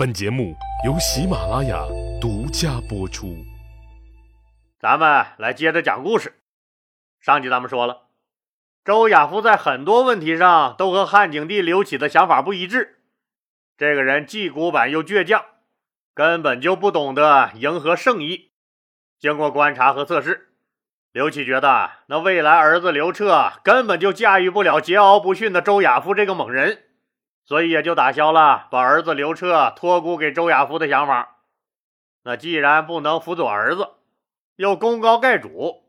本节目由喜马拉雅独家播出。咱们来接着讲故事。上集咱们说了，周亚夫在很多问题上都和汉景帝刘启的想法不一致。这个人既古板又倔强，根本就不懂得迎合圣意。经过观察和测试，刘启觉得那未来儿子刘彻根本就驾驭不了桀骜不驯的周亚夫这个猛人。所以也就打消了把儿子刘彻托孤给周亚夫的想法。那既然不能辅佐儿子，又功高盖主，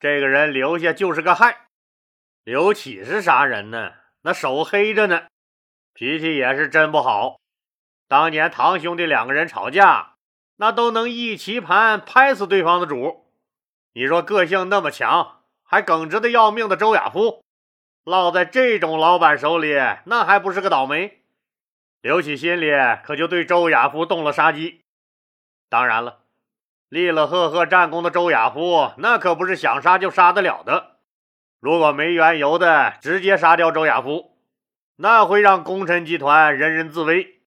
这个人留下就是个害。刘启是啥人呢？那手黑着呢，脾气也是真不好。当年堂兄弟两个人吵架，那都能一棋盘拍死对方的主。你说个性那么强，还耿直的要命的周亚夫。落在这种老板手里，那还不是个倒霉？刘启心里可就对周亚夫动了杀机。当然了，立了赫赫战功的周亚夫，那可不是想杀就杀得了的。如果没缘由的直接杀掉周亚夫，那会让功臣集团人人自危，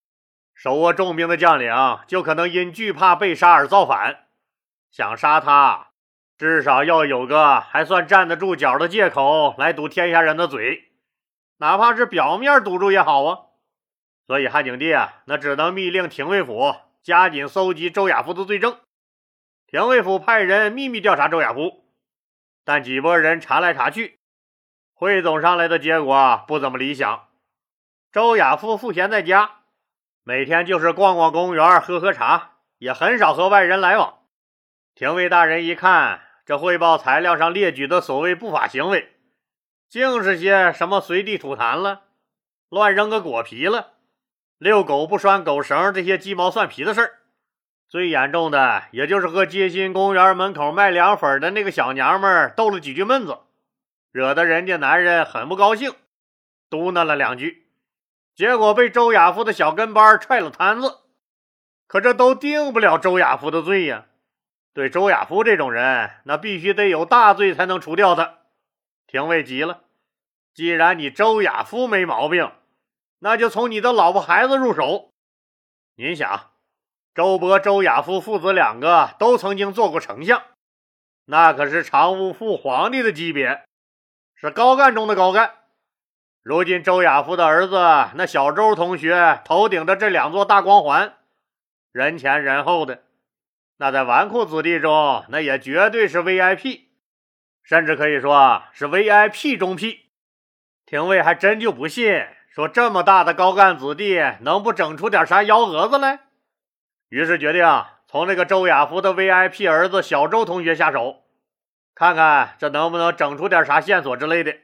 手握重兵的将领就可能因惧怕被杀而造反。想杀他。至少要有个还算站得住脚的借口来堵天下人的嘴，哪怕是表面堵住也好啊。所以汉景帝啊，那只能密令廷尉府加紧搜集周亚夫的罪证。廷尉府派人秘密调查周亚夫，但几拨人查来查去，汇总上来的结果不怎么理想。周亚夫赋闲在家，每天就是逛逛公园、喝喝茶，也很少和外人来往。廷尉大人一看。这汇报材料上列举的所谓不法行为，竟是些什么随地吐痰了、乱扔个果皮了、遛狗不拴狗绳这些鸡毛蒜皮的事儿。最严重的，也就是和街心公园门口卖凉粉的那个小娘们斗了几句闷子，惹得人家男人很不高兴，嘟囔了两句，结果被周亚夫的小跟班踹了摊子。可这都定不了周亚夫的罪呀。对周亚夫这种人，那必须得有大罪才能除掉他。廷尉急了，既然你周亚夫没毛病，那就从你的老婆孩子入手。您想，周勃、周亚夫父子两个都曾经做过丞相，那可是常务副皇帝的级别，是高干中的高干。如今周亚夫的儿子那小周同学头顶着这两座大光环，人前人后的。那在纨绔子弟中，那也绝对是 VIP，甚至可以说是 VIP 中 P。廷尉还真就不信，说这么大的高干子弟能不整出点啥幺蛾子来？于是决定从这个周亚夫的 VIP 儿子小周同学下手，看看这能不能整出点啥线索之类的。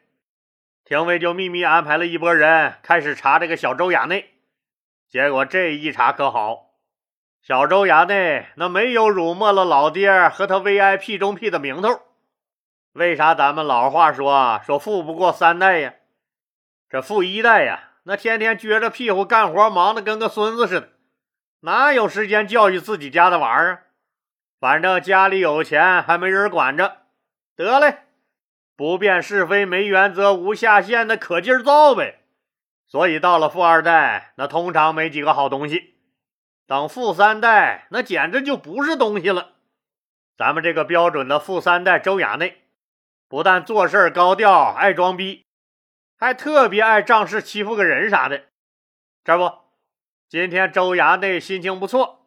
廷尉就秘密安排了一拨人开始查这个小周衙内，结果这一查可好。小周衙内那没有辱没了老爹和他 VIP 中 P 的名头，为啥咱们老话说说富不过三代呀？这富一代呀，那天天撅着屁股干活，忙得跟个孙子似的，哪有时间教育自己家的娃儿啊？反正家里有钱，还没人管着，得嘞，不辨是非、没原则、无下限的可劲造呗。所以到了富二代，那通常没几个好东西。等富三代，那简直就不是东西了。咱们这个标准的富三代周衙内，不但做事高调、爱装逼，还特别爱仗势欺负个人啥的。这不，今天周衙内心情不错，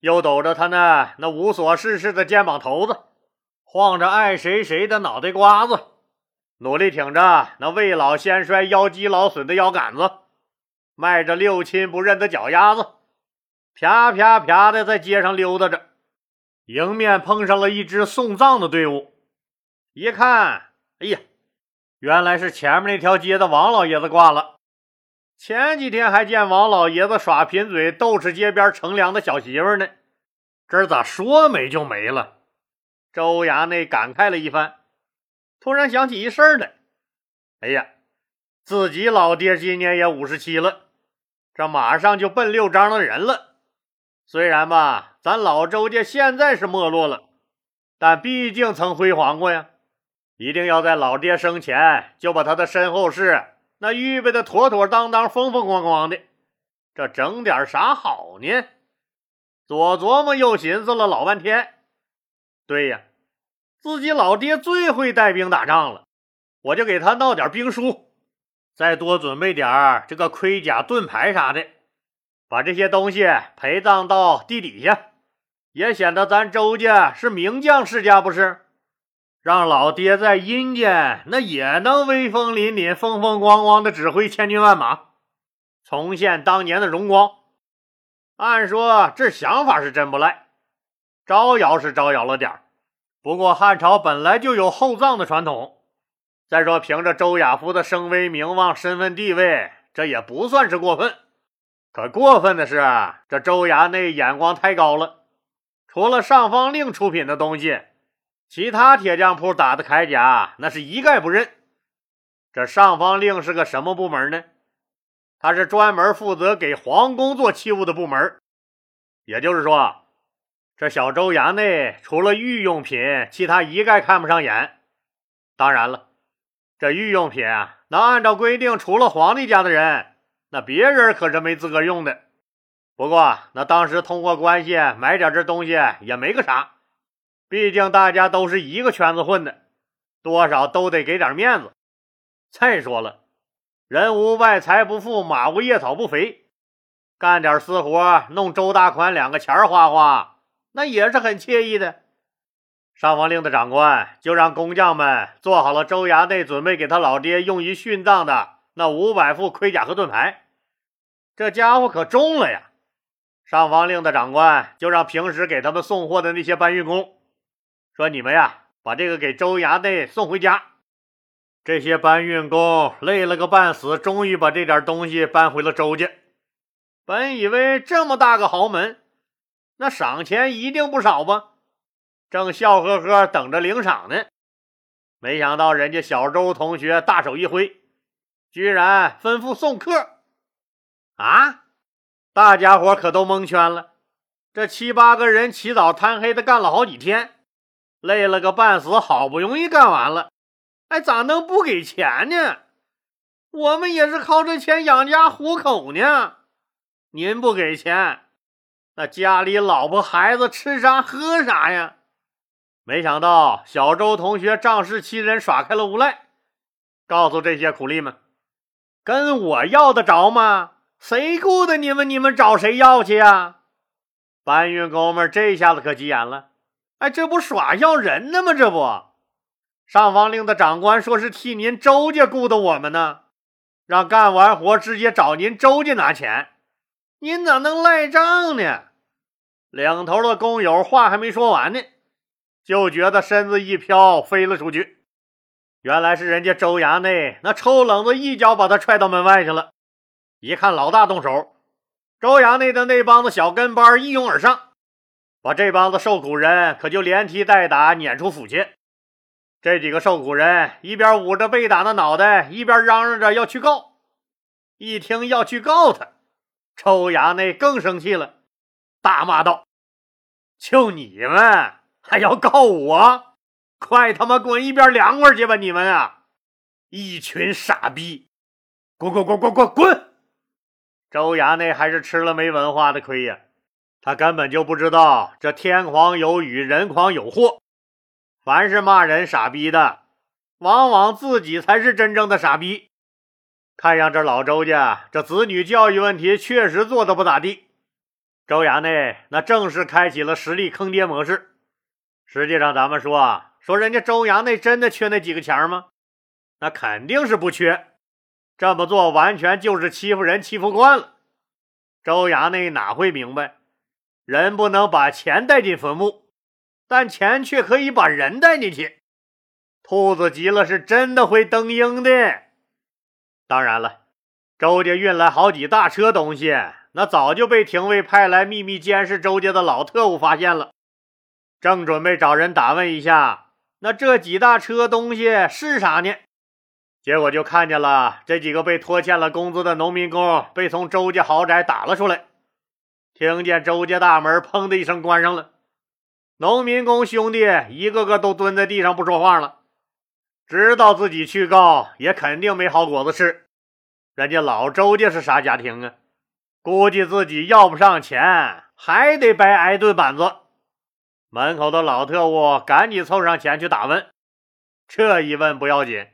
又抖着他那那无所事事的肩膀头子，晃着爱谁谁的脑袋瓜子，努力挺着那未老先衰、腰肌劳损的腰杆子，迈着六亲不认的脚丫子。啪啪啪的在街上溜达着，迎面碰上了一支送葬的队伍。一看，哎呀，原来是前面那条街的王老爷子挂了。前几天还见王老爷子耍贫嘴，逗吃街边乘凉的小媳妇呢，这咋说没就没了？周衙内感慨了一番，突然想起一事来。哎呀，自己老爹今年也五十七了，这马上就奔六张的人了。虽然吧，咱老周家现在是没落了，但毕竟曾辉煌过呀！一定要在老爹生前就把他的身后事那预备的妥妥当当、风风光光的，这整点啥好呢？左琢磨右寻思了老半天。对呀，自己老爹最会带兵打仗了，我就给他闹点兵书，再多准备点这个盔甲、盾牌啥的，把这些东西陪葬到地底下，也显得咱周家是名将世家，不是？让老爹在阴间那也能威风凛凛、风风光光的指挥千军万马，重现当年的荣光。按说这想法是真不赖，招摇是招摇了点不过汉朝本来就有厚葬的传统，再说凭着周亚夫的声威名望、身份地位，这也不算是过分。可过分的是，这周衙内眼光太高了，除了上方令出品的东西。其他铁匠铺打的铠甲，那是一概不认。这上方令是个什么部门呢？他是专门负责给皇宫做器物的部门。也就是说，这小周衙内除了御用品，其他一概看不上眼。当然了，这御用品啊，那按照规定，除了皇帝家的人，那别人可是没资格用的。不过，那当时通过关系买点这东西也没个啥。毕竟大家都是一个圈子混的，多少都得给点面子。再说了，人无外财不富，马无夜草不肥，干点私活，弄周大款两个钱花花，那也是很惬意的。上方令的长官就让工匠们做好了周衙内准备给他老爹用于殉葬的那五百副盔甲和盾牌，这家伙可重了呀！上方令的长官就让平时给他们送货的那些搬运工。说你们呀，把这个给周衙内送回家。这些搬运工累了个半死，终于把这点东西搬回了周家。本以为这么大个豪门，那赏钱一定不少吧？正笑呵呵等着领赏呢，没想到人家小周同学大手一挥，居然吩咐送客。啊！大家伙可都蒙圈了。这七八个人起早贪黑的干了好几天。累了个半死，好不容易干完了，哎，咋能不给钱呢？我们也是靠这钱养家糊口呢。您不给钱，那家里老婆孩子吃啥喝啥呀？没想到小周同学仗势欺人，耍开了无赖，告诉这些苦力们：“跟我要得着吗？谁雇的你们？你们找谁要去呀？”搬运工们这下子可急眼了。哎，这不耍要人呢吗？这不，上房令的长官说是替您周家雇的我们呢，让干完活直接找您周家拿钱，您咋能赖账呢？领头的工友话还没说完呢，就觉得身子一飘，飞了出去。原来是人家周衙内那臭冷子一脚把他踹到门外去了。一看老大动手，周衙内的那帮子小跟班一拥而上。把这帮子受苦人可就连踢带打撵出府去。这几个受苦人一边捂着被打的脑袋，一边嚷嚷着要去告。一听要去告他，抽衙内更生气了，大骂道：“就你们还要告我？快他妈滚一边凉快去吧！你们啊，一群傻逼，滚滚滚滚滚滚！”周衙内还是吃了没文化的亏呀。他根本就不知道这天狂有雨，人狂有祸。凡是骂人傻逼的，往往自己才是真正的傻逼。看样这老周家这子女教育问题确实做的不咋地。周衙内那正式开启了实力坑爹模式。实际上，咱们说啊说人家周衙内真的缺那几个钱吗？那肯定是不缺。这么做完全就是欺负人，欺负惯了。周衙内哪会明白？人不能把钱带进坟墓，但钱却可以把人带进去。兔子急了是真的会蹬鹰的。当然了，周家运来好几大车东西，那早就被廷尉派来秘密监视周家的老特务发现了，正准备找人打问一下，那这几大车东西是啥呢？结果就看见了这几个被拖欠了工资的农民工被从周家豪宅打了出来。听见周家大门砰的一声关上了，农民工兄弟一个个都蹲在地上不说话了。知道自己去告也肯定没好果子吃。人家老周家是啥家庭啊？估计自己要不上钱，还得白挨顿板子。门口的老特务赶紧凑上前去打问。这一问不要紧，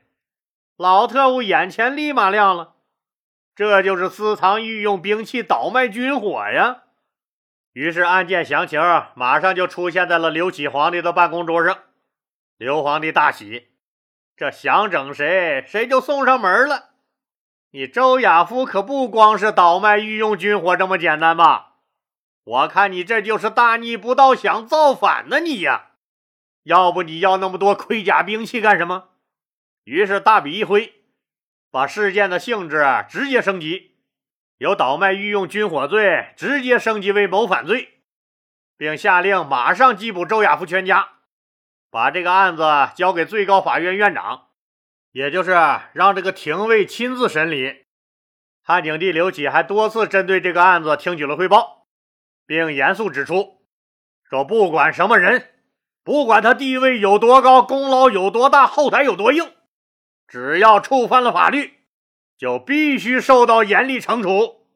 老特务眼前立马亮了，这就是私藏御用兵器、倒卖军火呀！于是案件详情马上就出现在了刘启皇帝的办公桌上。刘皇帝大喜，这想整谁，谁就送上门了。你周亚夫可不光是倒卖御用军火这么简单吧？我看你这就是大逆不道，想造反呢！你呀，要不你要那么多盔甲兵器干什么？于是大笔一挥，把事件的性质直接升级，由倒卖御用军火罪直接升级为谋反罪，并下令马上缉捕周亚夫全家。把这个案子交给最高法院院长，也就是让这个廷尉亲自审理。汉景帝刘启还多次针对这个案子听取了汇报，并严肃指出说：“不管什么人，不管他地位有多高，功劳有多大，后台有多硬，只要触犯了法律，就必须受到严厉惩处，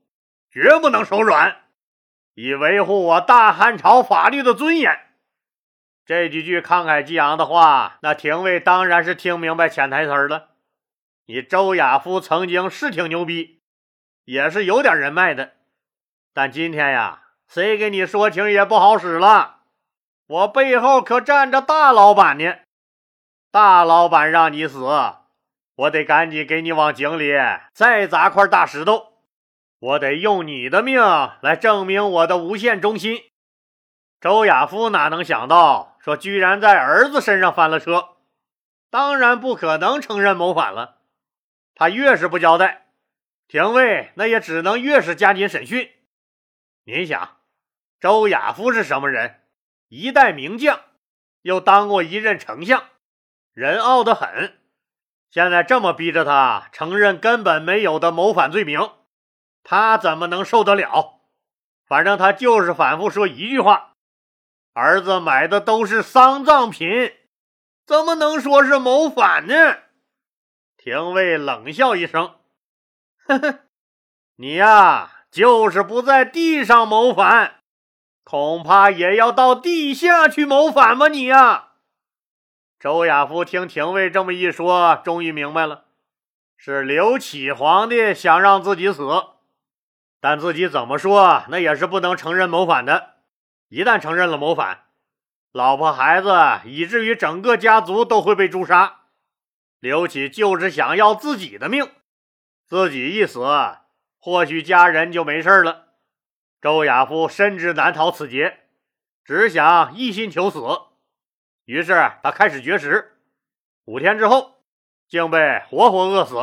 绝不能手软，以维护我大汉朝法律的尊严。”这几句慷慨激昂的话，那廷尉当然是听明白潜台词了。你周亚夫曾经是挺牛逼，也是有点人脉的，但今天呀，谁给你说情也不好使了。我背后可站着大老板呢，大老板让你死，我得赶紧给你往井里再砸块大石头，我得用你的命来证明我的无限忠心。周亚夫哪能想到？说居然在儿子身上翻了车，当然不可能承认谋反了。他越是不交代，廷尉那也只能越是加紧审讯。您想，周亚夫是什么人？一代名将，又当过一任丞相，人傲得很。现在这么逼着他承认根本没有的谋反罪名，他怎么能受得了？反正他就是反复说一句话。儿子买的都是丧葬品，怎么能说是谋反呢？廷尉冷笑一声：“呵呵，你呀，就是不在地上谋反，恐怕也要到地下去谋反吧？你呀！”周亚夫听廷尉这么一说，终于明白了，是刘启皇帝想让自己死，但自己怎么说，那也是不能承认谋反的。一旦承认了谋反，老婆孩子以至于整个家族都会被诛杀。刘启就是想要自己的命，自己一死，或许家人就没事了。周亚夫深知难逃此劫，只想一心求死。于是他开始绝食，五天之后，竟被活活饿死。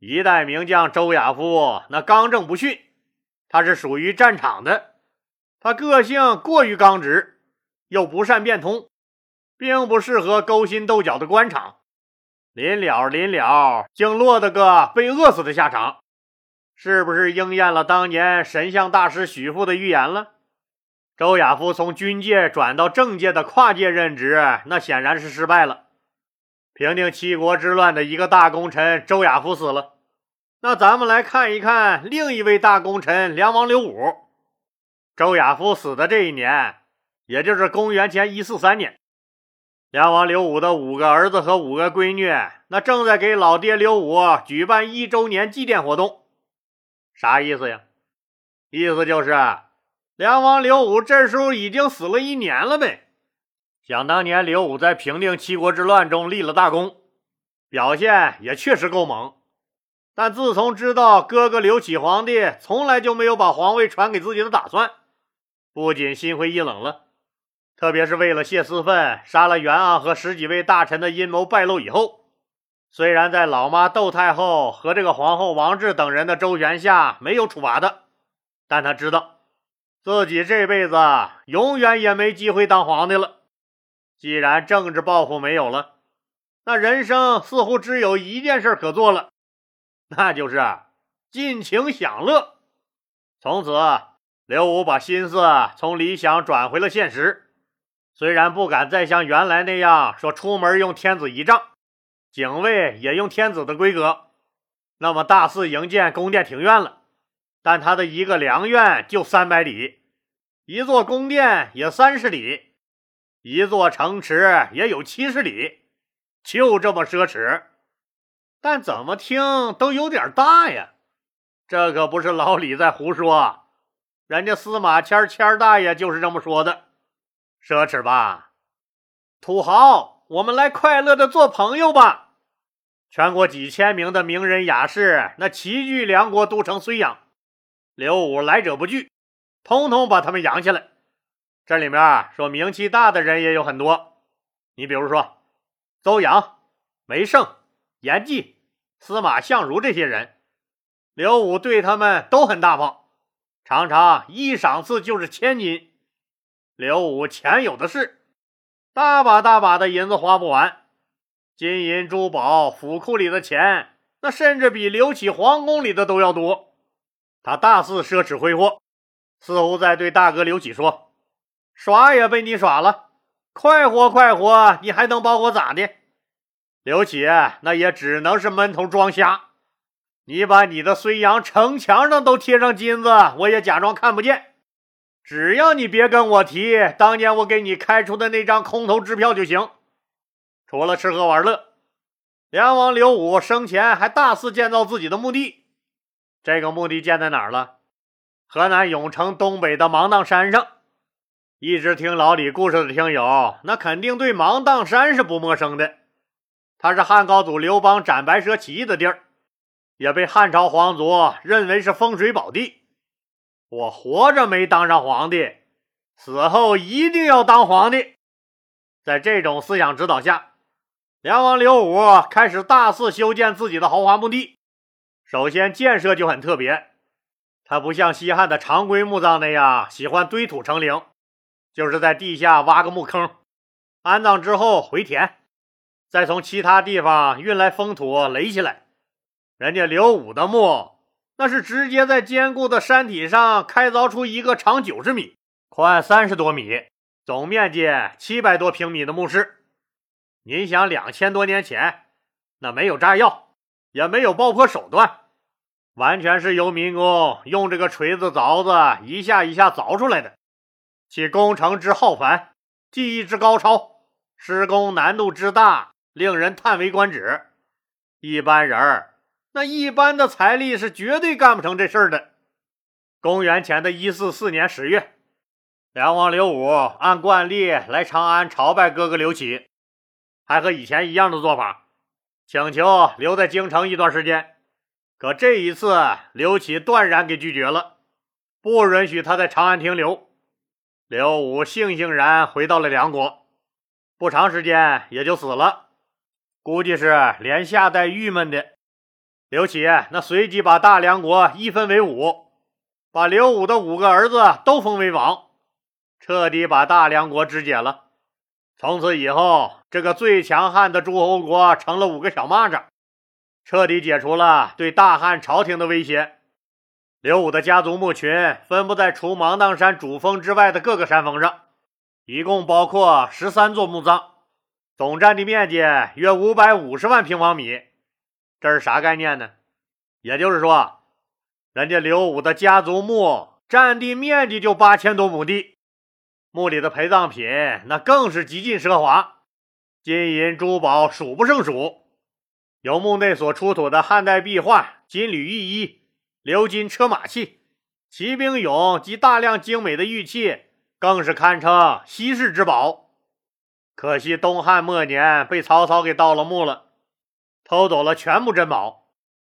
一代名将周亚夫那刚正不逊，他是属于战场的。他个性过于刚直，又不善变通，并不适合勾心斗角的官场。临了临了，竟落得个被饿死的下场，是不是应验了当年神像大师许父的预言了？周亚夫从军界转到政界的跨界任职，那显然是失败了。平定七国之乱的一个大功臣周亚夫死了，那咱们来看一看另一位大功臣梁王刘武。周亚夫死的这一年，也就是公元前一四三年，梁王刘武的五个儿子和五个闺女，那正在给老爹刘武举办一周年祭奠活动。啥意思呀？意思就是梁王刘武这时候已经死了一年了呗。想当年，刘武在平定七国之乱中立了大功，表现也确实够猛。但自从知道哥哥刘启皇帝从来就没有把皇位传给自己的打算。不仅心灰意冷了，特别是为了泄私愤，杀了袁盎和十几位大臣的阴谋败露以后，虽然在老妈窦太后和这个皇后王治等人的周旋下没有处罚他，但他知道自己这辈子永远也没机会当皇帝了。既然政治抱负没有了，那人生似乎只有一件事可做了，那就是尽情享乐。从此。刘武把心思从理想转回了现实，虽然不敢再像原来那样说出门用天子仪仗，警卫也用天子的规格，那么大肆营建宫殿庭院了，但他的一个良院就三百里，一座宫殿也三十里，一座城池也有七十里，就这么奢侈。但怎么听都有点大呀！这可不是老李在胡说，人家司马迁迁大爷就是这么说的。奢侈吧，土豪，我们来快乐的做朋友吧！全国几千名的名人雅士，那齐聚梁国都城睢阳。刘武来者不拒，通通把他们养起来。这里面说名气大的人也有很多，你比如说邹阳、梅胜、严季、司马相如这些人，刘武对他们都很大方，常常一赏赐就是千金。刘武钱有的是，大把大把的银子花不完。金银珠宝，府库里的钱，那甚至比刘启皇宫里的都要多。他大肆奢侈挥霍，似乎在对大哥刘启说：“耍也被你耍了，快活快活，你还能把我咋的？”刘启那也只能是闷头装瞎。你把你的睢阳城墙上都贴上金子，我也假装看不见。只要你别跟我提当年我给你开出的那张空头支票就行。除了吃喝玩乐，梁王刘武生前还大肆建造自己的墓地。这个墓地建在哪儿了？河南永城东北的芒砀山上。一直听老李故事的听友，那肯定对芒砀山是不陌生的。它是汉高祖刘邦斩白蛇起义的地儿，也被汉朝皇族认为是风水宝地。我活着没当上皇帝，死后一定要当皇帝。在这种思想指导下。梁王刘武开始大肆修建自己的豪华墓地。首先建设就很特别，他不像西汉的常规墓葬那样喜欢堆土成陵，就是在地下挖个墓坑，安葬之后回填，再从其他地方运来封土垒起来。人家刘武的墓，那是直接在坚固的山体上开凿出一个长九十米、宽三十多米、总面积七百多平米的墓室。您想，两千多年前，那没有炸药，也没有爆破手段，完全是由民工用这个锤子、凿子一下一下凿出来的。其工程之浩繁，技艺之高超，施工难度之大，令人叹为观止。一般人儿，那一般的财力是绝对干不成这事儿的。公元前的一四四年十月，梁王刘武按惯例来长安朝拜哥哥刘启。还和以前一样的做法，请求留在京城一段时间。可这一次，刘启断然给拒绝了，不允许他在长安停留。刘武悻悻然回到了梁国，不长时间也就死了，估计是连下带郁闷的。刘启那随即把大梁国一分为五，把刘武的五个儿子都封为王，彻底把大梁国肢解了。从此以后，这个最强悍的诸侯国成了五个小蚂蚱，彻底解除了对大汉朝廷的威胁。刘武的家族墓群分布在除芒砀山主峰之外的各个山峰上，一共包括十三座墓葬，总占地面积约五百五十万平方米。这是啥概念呢？也就是说，人家刘武的家族墓占地面积就八千多亩地。墓里的陪葬品那更是极尽奢华，金银珠宝数不胜数。有墓内所出土的汉代壁画、金缕玉衣、鎏金车马器、骑兵俑及大量精美的玉器，更是堪称稀世之宝。可惜东汉末年被曹操给盗了墓了，偷走了全部珍宝，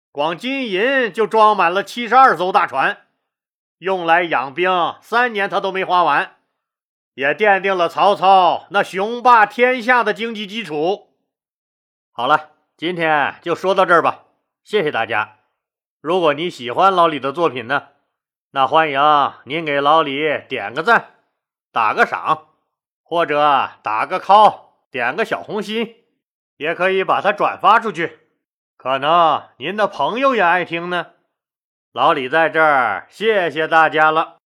光金银就装满了七十二艘大船，用来养兵三年他都没花完。也奠定了曹操那雄霸天下的经济基础。好了，今天就说到这儿吧，谢谢大家。如果你喜欢老李的作品呢，那欢迎您给老李点个赞、打个赏，或者打个 call、点个小红心，也可以把它转发出去，可能您的朋友也爱听呢。老李在这儿，谢谢大家了。